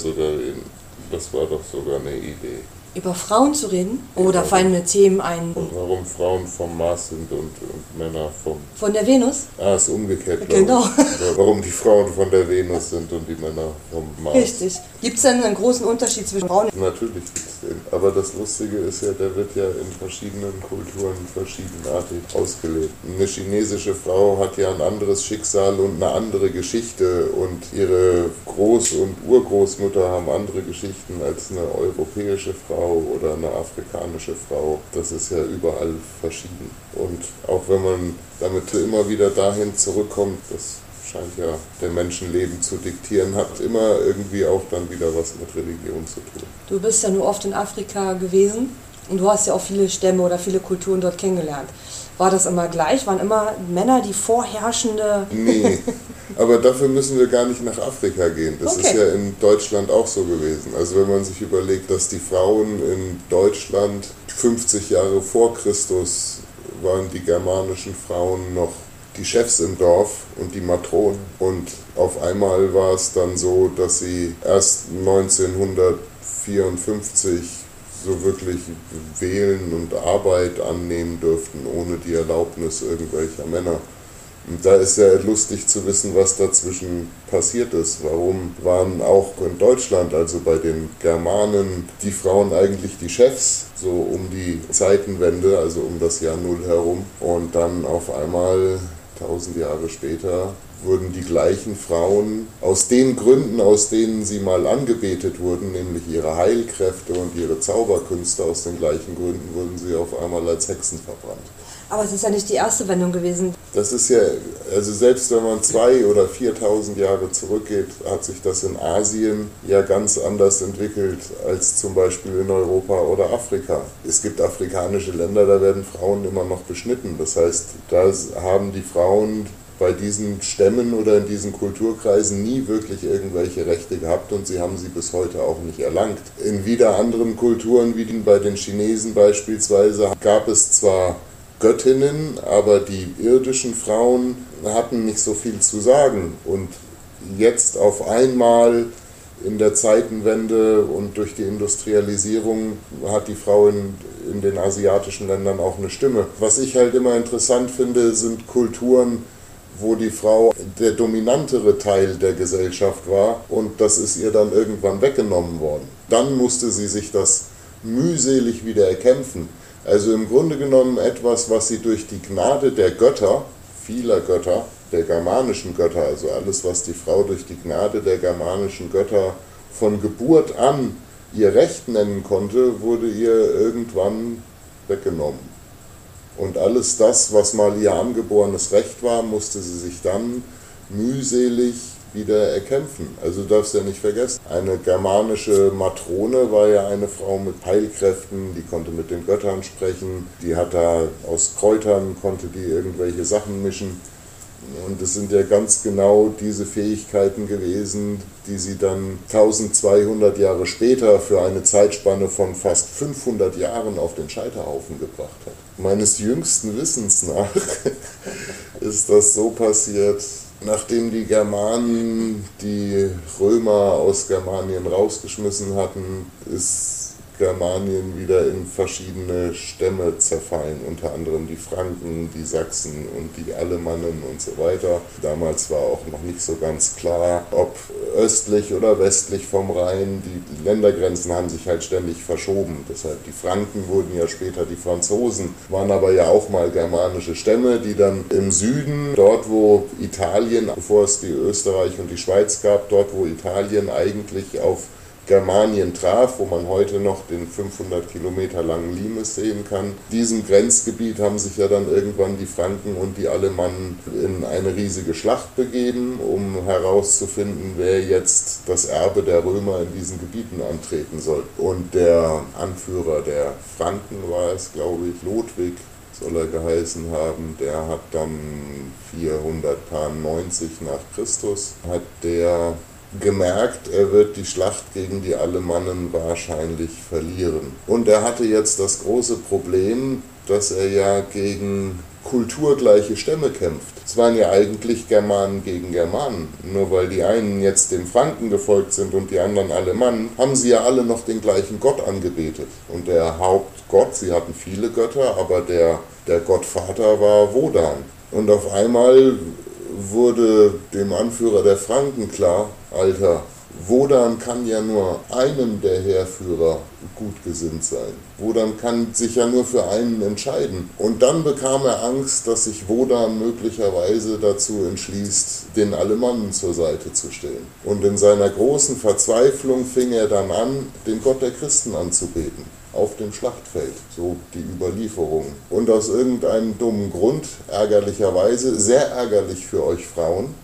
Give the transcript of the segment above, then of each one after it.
sogar, in, das war doch sogar eine Idee über Frauen zu reden? Oder fallen mir Themen ein? Und warum Frauen vom Mars sind und, und Männer vom. Von der Venus? Ah, ist umgekehrt. Genau. warum die Frauen von der Venus sind und die Männer vom Mars. Richtig. Gibt es denn einen großen Unterschied zwischen Frauen? Natürlich gibt es den. Aber das Lustige ist ja, der wird ja in verschiedenen Kulturen verschiedenartig ausgelebt. Eine chinesische Frau hat ja ein anderes Schicksal und eine andere Geschichte und ihre Groß- und Urgroßmutter haben andere Geschichten als eine europäische Frau Frau oder eine afrikanische Frau, das ist ja überall verschieden. Und auch wenn man damit immer wieder dahin zurückkommt, das scheint ja der Menschenleben zu diktieren, hat immer irgendwie auch dann wieder was mit Religion zu tun. Du bist ja nur oft in Afrika gewesen und du hast ja auch viele Stämme oder viele Kulturen dort kennengelernt. War das immer gleich? Waren immer Männer die vorherrschende? Nee, aber dafür müssen wir gar nicht nach Afrika gehen. Das okay. ist ja in Deutschland auch so gewesen. Also wenn man sich überlegt, dass die Frauen in Deutschland 50 Jahre vor Christus waren die germanischen Frauen noch die Chefs im Dorf und die Matronen. Und auf einmal war es dann so, dass sie erst 1954 so wirklich wählen und Arbeit annehmen dürften ohne die Erlaubnis irgendwelcher Männer. Und da ist ja lustig zu wissen, was dazwischen passiert ist. Warum waren auch in Deutschland, also bei den Germanen, die Frauen eigentlich die Chefs, so um die Zeitenwende, also um das Jahr Null herum. Und dann auf einmal, tausend Jahre später, wurden die gleichen Frauen aus den Gründen, aus denen sie mal angebetet wurden, nämlich ihre Heilkräfte und ihre Zauberkünste, aus den gleichen Gründen wurden sie auf einmal als Hexen verbrannt. Aber es ist ja nicht die erste Wendung gewesen. Das ist ja, also selbst wenn man zwei oder 4000 Jahre zurückgeht, hat sich das in Asien ja ganz anders entwickelt als zum Beispiel in Europa oder Afrika. Es gibt afrikanische Länder, da werden Frauen immer noch beschnitten. Das heißt, da haben die Frauen bei diesen Stämmen oder in diesen Kulturkreisen nie wirklich irgendwelche Rechte gehabt und sie haben sie bis heute auch nicht erlangt. In wieder anderen Kulturen, wie bei den Chinesen beispielsweise, gab es zwar Göttinnen, aber die irdischen Frauen hatten nicht so viel zu sagen. Und jetzt auf einmal in der Zeitenwende und durch die Industrialisierung hat die Frau in, in den asiatischen Ländern auch eine Stimme. Was ich halt immer interessant finde, sind Kulturen, wo die Frau der dominantere Teil der Gesellschaft war und das ist ihr dann irgendwann weggenommen worden. Dann musste sie sich das mühselig wieder erkämpfen. Also im Grunde genommen etwas, was sie durch die Gnade der Götter, vieler Götter, der germanischen Götter, also alles, was die Frau durch die Gnade der germanischen Götter von Geburt an ihr Recht nennen konnte, wurde ihr irgendwann weggenommen. Und alles das, was mal ihr angeborenes Recht war, musste sie sich dann mühselig wieder erkämpfen. Also du darfst ja nicht vergessen, eine germanische Matrone war ja eine Frau mit Heilkräften, die konnte mit den Göttern sprechen, die hat da aus Kräutern, konnte die irgendwelche Sachen mischen. Und es sind ja ganz genau diese Fähigkeiten gewesen, die sie dann 1200 Jahre später für eine Zeitspanne von fast 500 Jahren auf den Scheiterhaufen gebracht hat. Meines jüngsten Wissens nach ist das so passiert, nachdem die Germanen die Römer aus Germanien rausgeschmissen hatten, ist Germanien wieder in verschiedene Stämme zerfallen, unter anderem die Franken, die Sachsen und die Alemannen und so weiter. Damals war auch noch nicht so ganz klar, ob östlich oder westlich vom Rhein. Die Ländergrenzen haben sich halt ständig verschoben. Deshalb die Franken wurden ja später die Franzosen, waren aber ja auch mal germanische Stämme, die dann im Süden, dort wo Italien, bevor es die Österreich und die Schweiz gab, dort wo Italien eigentlich auf Germanien traf, wo man heute noch den 500 Kilometer langen Limes sehen kann. Diesem Grenzgebiet haben sich ja dann irgendwann die Franken und die Alemannen in eine riesige Schlacht begeben, um herauszufinden, wer jetzt das Erbe der Römer in diesen Gebieten antreten soll. Und der Anführer der Franken war es, glaube ich, Ludwig, soll er geheißen haben, der hat dann 490 nach Christus, hat der gemerkt, er wird die Schlacht gegen die Alemannen wahrscheinlich verlieren. Und er hatte jetzt das große Problem, dass er ja gegen kulturgleiche Stämme kämpft. Es waren ja eigentlich Germanen gegen Germanen. Nur weil die einen jetzt den Franken gefolgt sind und die anderen Alemannen, haben sie ja alle noch den gleichen Gott angebetet. Und der Hauptgott, sie hatten viele Götter, aber der, der Gottvater war Wodan. Und auf einmal wurde dem Anführer der Franken klar, Alter, Wodan kann ja nur einem der Heerführer gut gesinnt sein. Wodan kann sich ja nur für einen entscheiden. Und dann bekam er Angst, dass sich Wodan möglicherweise dazu entschließt, den Alemannen zur Seite zu stellen. Und in seiner großen Verzweiflung fing er dann an, den Gott der Christen anzubeten auf dem Schlachtfeld, so die Überlieferung. Und aus irgendeinem dummen Grund, ärgerlicherweise, sehr ärgerlich für euch Frauen,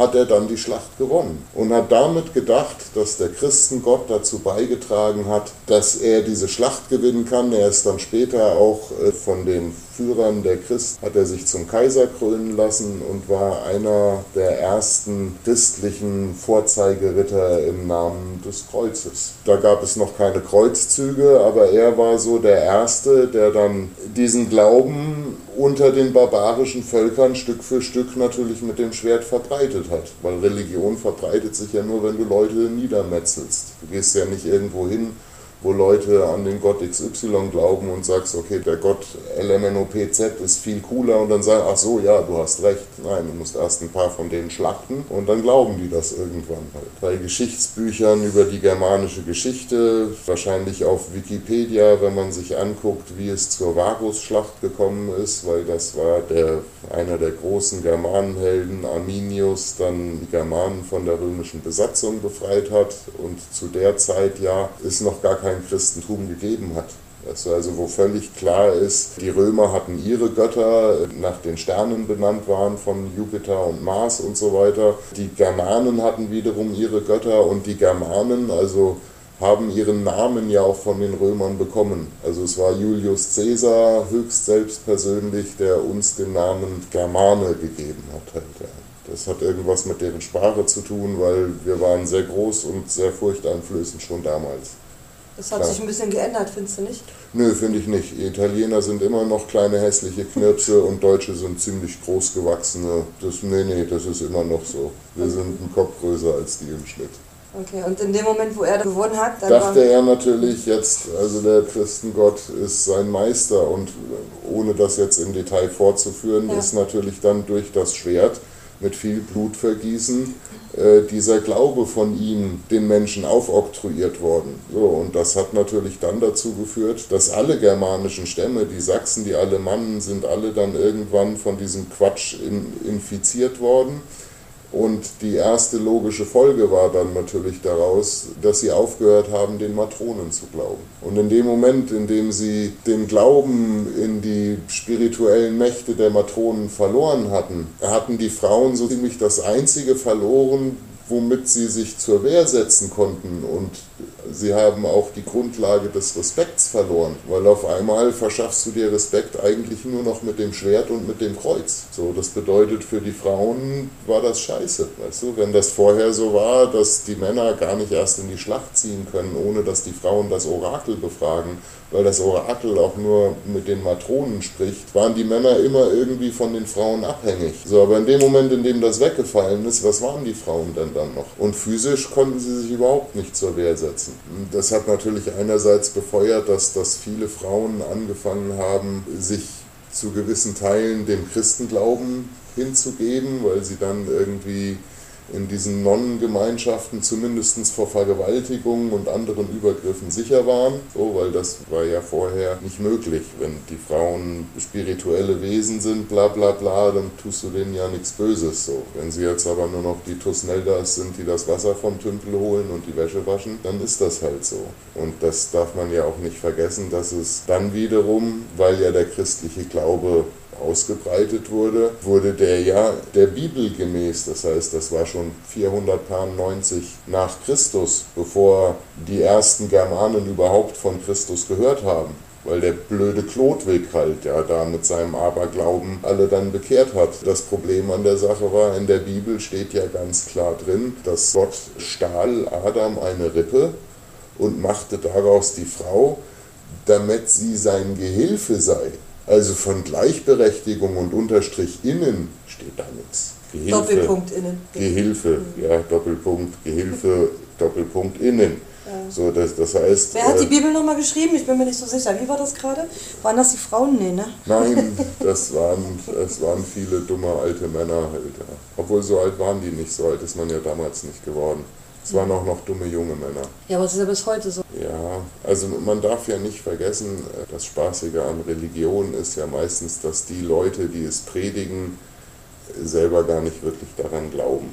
hat er dann die Schlacht gewonnen und hat damit gedacht, dass der Christengott dazu beigetragen hat, dass er diese Schlacht gewinnen kann. Er ist dann später auch äh, von den Führern der Christen, hat er sich zum Kaiser krönen lassen und war einer der ersten christlichen Vorzeigeritter im Namen des Kreuzes. Da gab es noch keine Kreuzzüge, aber er war so der Erste, der dann diesen Glauben unter den barbarischen Völkern Stück für Stück natürlich mit dem Schwert verbreitet hat. Weil Religion verbreitet sich ja nur, wenn du Leute niedermetzelst. Du gehst ja nicht irgendwo hin wo Leute an den Gott XY glauben und sagst, okay, der Gott LMNOPZ ist viel cooler und dann sagen, ach so, ja, du hast recht. Nein, du musst erst ein paar von denen schlachten und dann glauben die das irgendwann halt. Bei Geschichtsbüchern über die germanische Geschichte, wahrscheinlich auf Wikipedia, wenn man sich anguckt, wie es zur Varusschlacht gekommen ist, weil das war der, einer der großen Germanenhelden, Arminius, dann die Germanen von der römischen Besatzung befreit hat und zu der Zeit ja ist noch gar kein kein Christentum gegeben hat. Also wo völlig klar ist, die Römer hatten ihre Götter, nach den Sternen benannt waren von Jupiter und Mars und so weiter. Die Germanen hatten wiederum ihre Götter und die Germanen, also haben ihren Namen ja auch von den Römern bekommen. Also es war Julius Caesar höchst selbstpersönlich, der uns den Namen Germane gegeben hat. Halt, ja. Das hat irgendwas mit deren Sprache zu tun, weil wir waren sehr groß und sehr furchteinflößend schon damals. Das hat Klar. sich ein bisschen geändert, findest du nicht? Nö, finde ich nicht. Italiener sind immer noch kleine hässliche Knirpse und Deutsche sind ziemlich groß gewachsene. Das, nee, nee, das ist immer noch so. Wir okay. sind einen Kopf größer als die im Schnitt. Okay, und in dem Moment, wo er gewonnen hat, dann dachte er natürlich jetzt, also der Christengott ist sein Meister und ohne das jetzt im Detail fortzuführen, ja. ist natürlich dann durch das Schwert mit viel Blutvergießen äh, dieser Glaube von ihm den Menschen aufoktroyiert worden. So, und das hat natürlich dann dazu geführt, dass alle germanischen Stämme, die Sachsen, die Alemannen, sind alle dann irgendwann von diesem Quatsch in, infiziert worden und die erste logische Folge war dann natürlich daraus, dass sie aufgehört haben, den Matronen zu glauben. Und in dem Moment, in dem sie den Glauben in die spirituellen Mächte der Matronen verloren hatten, hatten die Frauen so ziemlich das Einzige verloren, womit sie sich zur Wehr setzen konnten. Und sie haben auch die Grundlage des Respekts verloren, weil auf einmal verschaffst du dir Respekt eigentlich nur noch mit dem Schwert und mit dem Kreuz. So, das bedeutet für die Frauen war das scheiße, weißt du, wenn das vorher so war, dass die Männer gar nicht erst in die Schlacht ziehen können, ohne dass die Frauen das Orakel befragen, weil das Orakel auch nur mit den Matronen spricht, waren die Männer immer irgendwie von den Frauen abhängig. So, aber in dem Moment, in dem das weggefallen ist, was waren die Frauen denn dann noch? Und physisch konnten sie sich überhaupt nicht zur Wehr setzen. Das hat natürlich einerseits befeuert, dass, dass viele Frauen angefangen haben, sich zu gewissen Teilen dem Christenglauben hinzugeben, weil sie dann irgendwie in diesen Nonnengemeinschaften zumindest vor Vergewaltigungen und anderen Übergriffen sicher waren, so, weil das war ja vorher nicht möglich. Wenn die Frauen spirituelle Wesen sind, bla bla bla, dann tust du denen ja nichts Böses. So. Wenn sie jetzt aber nur noch die Tusneldas sind, die das Wasser vom Tümpel holen und die Wäsche waschen, dann ist das halt so. Und das darf man ja auch nicht vergessen, dass es dann wiederum, weil ja der christliche Glaube ausgebreitet wurde, wurde der ja der Bibel gemäß. Das heißt, das war schon 490 nach Christus, bevor die ersten Germanen überhaupt von Christus gehört haben weil der blöde Klodwig halt ja da mit seinem Aberglauben alle dann bekehrt hat. Das Problem an der Sache war, in der Bibel steht ja ganz klar drin, dass Gott stahl Adam eine Rippe und machte daraus die Frau, damit sie sein Gehilfe sei. Also von Gleichberechtigung und Unterstrich innen steht da nichts. Gehilfe, Doppelpunkt innen. Gehilfe, ja, Doppelpunkt, Gehilfe, Doppelpunkt innen. Ja. So, das, das heißt, Wer hat die äh, Bibel nochmal geschrieben? Ich bin mir nicht so sicher. Wie war das gerade? Waren das die Frauen? Nee, ne? Nein, das waren, das waren viele dumme alte Männer halt. Ja. Obwohl so alt waren die nicht, so alt ist man ja damals nicht geworden. Es waren auch noch dumme junge Männer. Ja, aber es ist ja bis heute so. Ja, also man darf ja nicht vergessen, das Spaßige an Religion ist ja meistens, dass die Leute, die es predigen, selber gar nicht wirklich daran glauben.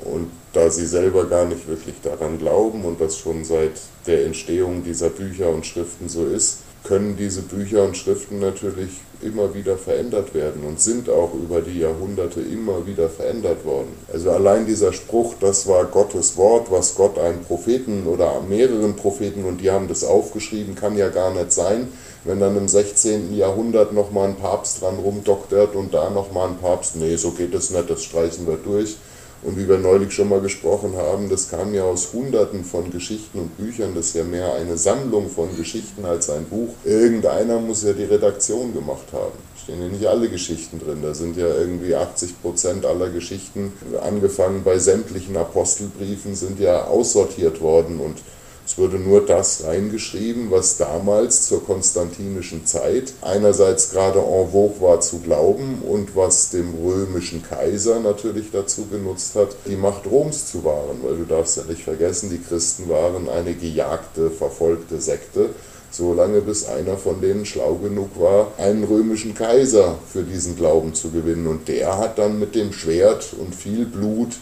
Und da sie selber gar nicht wirklich daran glauben und das schon seit der Entstehung dieser Bücher und Schriften so ist, können diese Bücher und Schriften natürlich immer wieder verändert werden und sind auch über die Jahrhunderte immer wieder verändert worden. Also allein dieser Spruch, das war Gottes Wort, was Gott einem Propheten oder mehreren Propheten und die haben das aufgeschrieben, kann ja gar nicht sein, wenn dann im 16. Jahrhundert nochmal ein Papst dran rumdoktert und da nochmal ein Papst, nee, so geht es nicht, das streichen wir durch. Und wie wir neulich schon mal gesprochen haben, das kam ja aus Hunderten von Geschichten und Büchern. Das ist ja mehr eine Sammlung von Geschichten als ein Buch. Irgendeiner muss ja die Redaktion gemacht haben. Stehen ja nicht alle Geschichten drin. Da sind ja irgendwie 80 Prozent aller Geschichten, angefangen bei sämtlichen Apostelbriefen, sind ja aussortiert worden und es wurde nur das reingeschrieben, was damals zur konstantinischen Zeit einerseits gerade en vogue war zu glauben und was dem römischen Kaiser natürlich dazu genutzt hat, die Macht Roms zu wahren. Weil du darfst ja nicht vergessen, die Christen waren eine gejagte, verfolgte Sekte solange bis einer von denen schlau genug war, einen römischen Kaiser für diesen Glauben zu gewinnen. Und der hat dann mit dem Schwert und viel Blut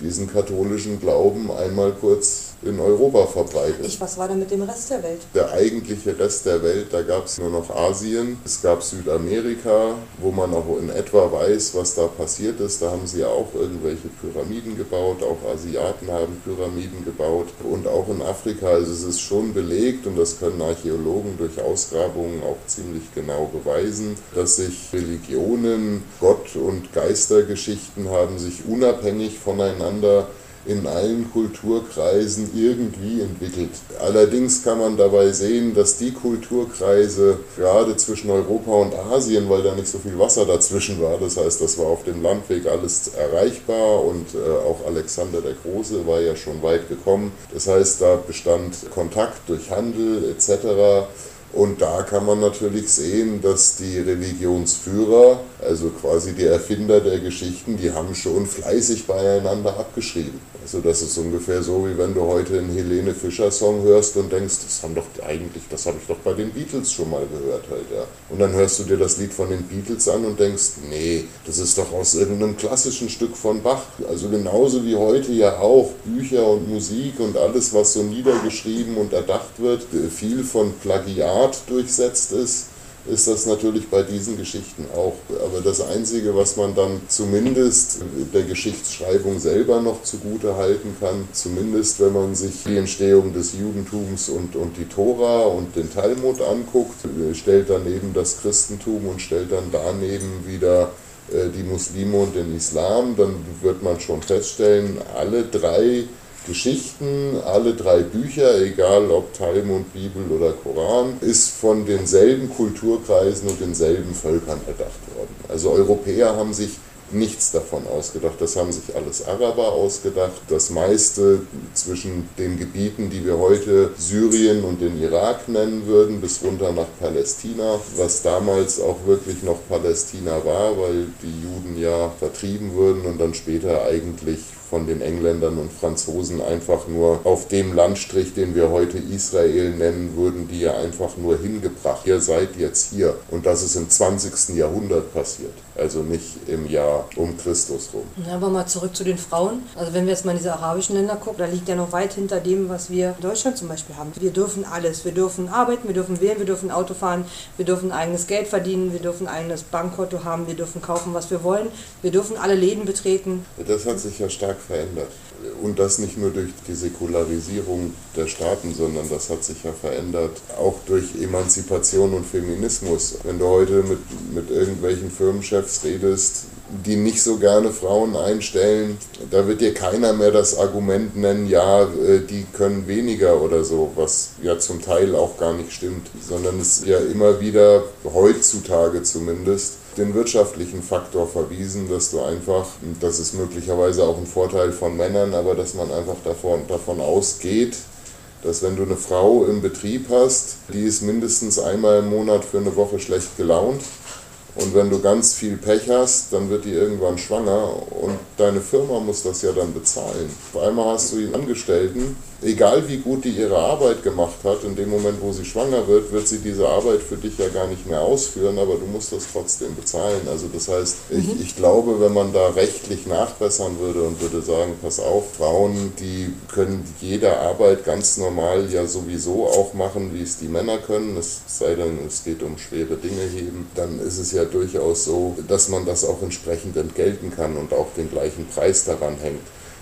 diesen katholischen Glauben einmal kurz in Europa verbreitet. Ich, was war denn mit dem Rest der Welt? Der eigentliche Rest der Welt, da gab es nur noch Asien, es gab Südamerika, wo man auch in etwa weiß, was da passiert ist. Da haben sie auch irgendwelche Pyramiden gebaut, auch Asiaten haben Pyramiden gebaut und auch in Afrika. Also es ist schon belegt und das können Archäologen durch Ausgrabungen auch ziemlich genau beweisen, dass sich Religionen, Gott und Geistergeschichten haben sich unabhängig voneinander in allen Kulturkreisen irgendwie entwickelt. Allerdings kann man dabei sehen, dass die Kulturkreise gerade zwischen Europa und Asien, weil da nicht so viel Wasser dazwischen war, das heißt, das war auf dem Landweg alles erreichbar und äh, auch Alexander der Große war ja schon weit gekommen. Das heißt, da bestand Kontakt durch Handel etc. Und da kann man natürlich sehen, dass die Religionsführer, also quasi die Erfinder der Geschichten, die haben schon fleißig beieinander abgeschrieben. Also das ist ungefähr so, wie wenn du heute einen Helene Fischer Song hörst und denkst, das haben doch eigentlich, das habe ich doch bei den Beatles schon mal gehört halt, ja. Und dann hörst du dir das Lied von den Beatles an und denkst, nee, das ist doch aus irgendeinem klassischen Stück von Bach. Also genauso wie heute ja auch Bücher und Musik und alles, was so niedergeschrieben und erdacht wird, viel von Plagiat durchsetzt ist ist das natürlich bei diesen Geschichten auch. Aber das Einzige, was man dann zumindest der Geschichtsschreibung selber noch zugute halten kann, zumindest wenn man sich die Entstehung des Judentums und, und die Tora und den Talmud anguckt, stellt daneben das Christentum und stellt dann daneben wieder äh, die Muslime und den Islam, dann wird man schon feststellen, alle drei Geschichten, alle drei Bücher, egal ob Talmud, Bibel oder Koran, ist von denselben Kulturkreisen und denselben Völkern erdacht worden. Also Europäer haben sich nichts davon ausgedacht. Das haben sich alles Araber ausgedacht. Das meiste zwischen den Gebieten, die wir heute Syrien und den Irak nennen würden, bis runter nach Palästina, was damals auch wirklich noch Palästina war, weil die Juden ja vertrieben wurden und dann später eigentlich von den Engländern und Franzosen einfach nur auf dem Landstrich, den wir heute Israel nennen würden, die ja einfach nur hingebracht. Ihr seid jetzt hier. Und das ist im 20. Jahrhundert passiert. Also nicht im Jahr um Christus rum. Ja, aber mal zurück zu den Frauen. Also wenn wir jetzt mal in diese arabischen Länder gucken, da liegt ja noch weit hinter dem, was wir in Deutschland zum Beispiel haben. Wir dürfen alles. Wir dürfen arbeiten, wir dürfen wählen, wir dürfen Auto fahren, wir dürfen eigenes Geld verdienen, wir dürfen eigenes Bankkonto haben, wir dürfen kaufen, was wir wollen. Wir dürfen alle Läden betreten. Das hat sich ja stark verändert. Und das nicht nur durch die Säkularisierung der Staaten, sondern das hat sich ja verändert auch durch Emanzipation und Feminismus. Wenn du heute mit, mit irgendwelchen Firmenchefs redest, die nicht so gerne Frauen einstellen, da wird dir keiner mehr das Argument nennen, ja, äh, die können weniger oder so, was ja zum Teil auch gar nicht stimmt, sondern es ist ja immer wieder, heutzutage zumindest, den wirtschaftlichen Faktor verwiesen, dass du einfach, das ist möglicherweise auch ein Vorteil von Männern, aber dass man einfach davon, davon ausgeht, dass wenn du eine Frau im Betrieb hast, die ist mindestens einmal im Monat für eine Woche schlecht gelaunt und wenn du ganz viel Pech hast, dann wird die irgendwann schwanger und deine Firma muss das ja dann bezahlen. Auf einmal hast du einen Angestellten, egal wie gut die ihre Arbeit gemacht hat, in dem Moment, wo sie schwanger wird, wird sie diese Arbeit für dich ja gar nicht mehr ausführen, aber du musst das trotzdem bezahlen. Also das heißt, mhm. ich, ich glaube, wenn man da rechtlich nachbessern würde und würde sagen, pass auf, Frauen, die können jede Arbeit ganz normal ja sowieso auch machen, wie es die Männer können, es sei denn, es geht um schwere Dinge heben, dann ist es ja durchaus so, dass man das auch entsprechend entgelten kann und auch den gleichen Preis daran hängt.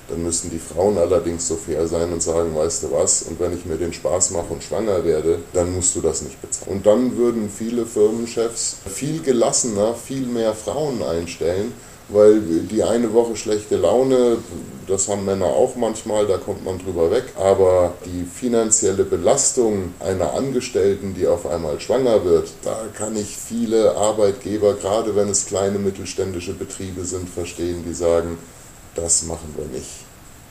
Dann müssten die Frauen allerdings so fair sein und sagen, weißt du was, und wenn ich mir den Spaß mache und schwanger werde, dann musst du das nicht bezahlen. Und dann würden viele Firmenchefs viel gelassener, viel mehr Frauen einstellen, weil die eine Woche schlechte Laune, das haben Männer auch manchmal, da kommt man drüber weg, aber die finanzielle Belastung einer Angestellten, die auf einmal schwanger wird, da kann ich viele Arbeitgeber, gerade wenn es kleine mittelständische Betriebe sind, verstehen, die sagen, das machen wir nicht.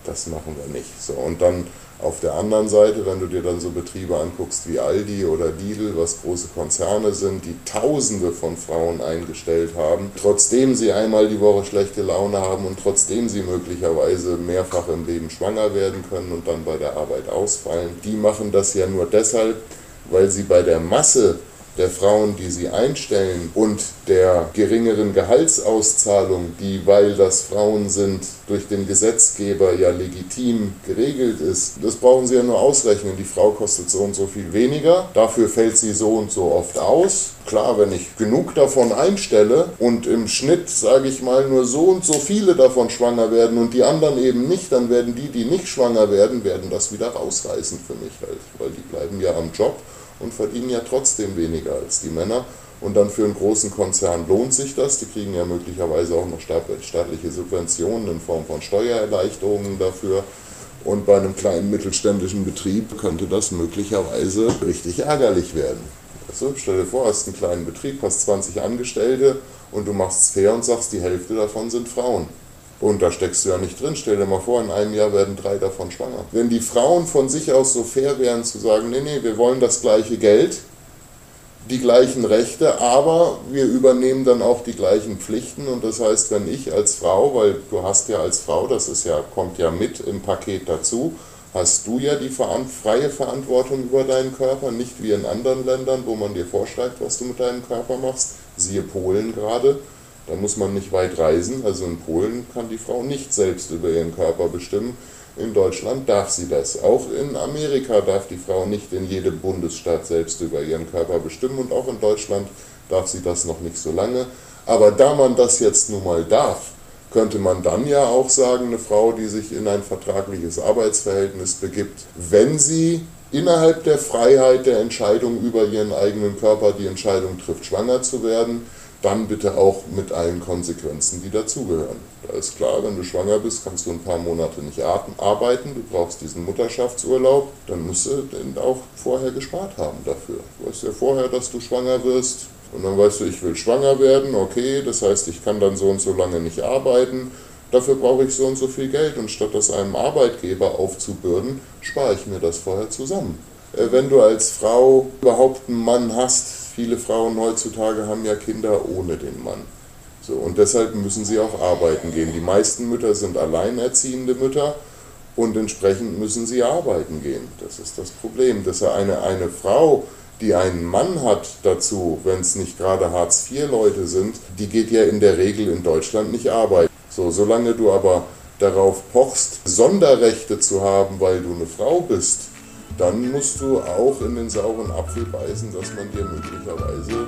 Das machen wir nicht. So, und dann auf der anderen Seite, wenn du dir dann so Betriebe anguckst wie Aldi oder Lidl, was große Konzerne sind, die Tausende von Frauen eingestellt haben, trotzdem sie einmal die Woche schlechte Laune haben und trotzdem sie möglicherweise mehrfach im Leben schwanger werden können und dann bei der Arbeit ausfallen, die machen das ja nur deshalb, weil sie bei der Masse der Frauen, die sie einstellen und der geringeren Gehaltsauszahlung, die, weil das Frauen sind, durch den Gesetzgeber ja legitim geregelt ist, das brauchen sie ja nur ausrechnen. Die Frau kostet so und so viel weniger, dafür fällt sie so und so oft aus. Klar, wenn ich genug davon einstelle und im Schnitt, sage ich mal, nur so und so viele davon schwanger werden und die anderen eben nicht, dann werden die, die nicht schwanger werden, werden das wieder rausreißen für mich halt, weil die bleiben ja am Job und verdienen ja trotzdem weniger als die Männer. Und dann für einen großen Konzern lohnt sich das. Die kriegen ja möglicherweise auch noch staatliche Subventionen in Form von Steuererleichterungen dafür. Und bei einem kleinen mittelständischen Betrieb könnte das möglicherweise richtig ärgerlich werden. Also stell dir vor, hast einen kleinen Betrieb, hast 20 Angestellte und du machst es fair und sagst, die Hälfte davon sind Frauen. Und da steckst du ja nicht drin. Stell dir mal vor, in einem Jahr werden drei davon schwanger. Wenn die Frauen von sich aus so fair wären zu sagen, nee, nee, wir wollen das gleiche Geld, die gleichen Rechte, aber wir übernehmen dann auch die gleichen Pflichten. Und das heißt, wenn ich als Frau, weil du hast ja als Frau, das ist ja, kommt ja mit im Paket dazu, hast du ja die freie Verantwortung über deinen Körper, nicht wie in anderen Ländern, wo man dir vorschreibt, was du mit deinem Körper machst, siehe Polen gerade da muss man nicht weit reisen. Also in Polen kann die Frau nicht selbst über ihren Körper bestimmen. In Deutschland darf sie das. Auch in Amerika darf die Frau nicht in jedem Bundesstaat selbst über ihren Körper bestimmen. Und auch in Deutschland darf sie das noch nicht so lange. Aber da man das jetzt nun mal darf, könnte man dann ja auch sagen, eine Frau, die sich in ein vertragliches Arbeitsverhältnis begibt, wenn sie innerhalb der Freiheit der Entscheidung über ihren eigenen Körper die Entscheidung trifft, schwanger zu werden, dann bitte auch mit allen Konsequenzen, die dazugehören. Da ist klar, wenn du schwanger bist, kannst du ein paar Monate nicht arbeiten, du brauchst diesen Mutterschaftsurlaub, dann musst du den auch vorher gespart haben dafür. Du weißt ja vorher, dass du schwanger wirst und dann weißt du, ich will schwanger werden, okay, das heißt, ich kann dann so und so lange nicht arbeiten, dafür brauche ich so und so viel Geld und statt das einem Arbeitgeber aufzubürden, spare ich mir das vorher zusammen. Äh, wenn du als Frau überhaupt einen Mann hast, viele Frauen heutzutage haben ja Kinder ohne den Mann. So, und deshalb müssen sie auch arbeiten gehen. Die meisten Mütter sind alleinerziehende Mütter und entsprechend müssen sie arbeiten gehen. Das ist das Problem. Dass eine, eine Frau, die einen Mann hat dazu, wenn es nicht gerade Hartz-IV-Leute sind, die geht ja in der Regel in Deutschland nicht arbeiten. So, solange du aber darauf pochst, Sonderrechte zu haben, weil du eine Frau bist, dann musst du auch in den sauren Apfel beißen, dass man dir möglicherweise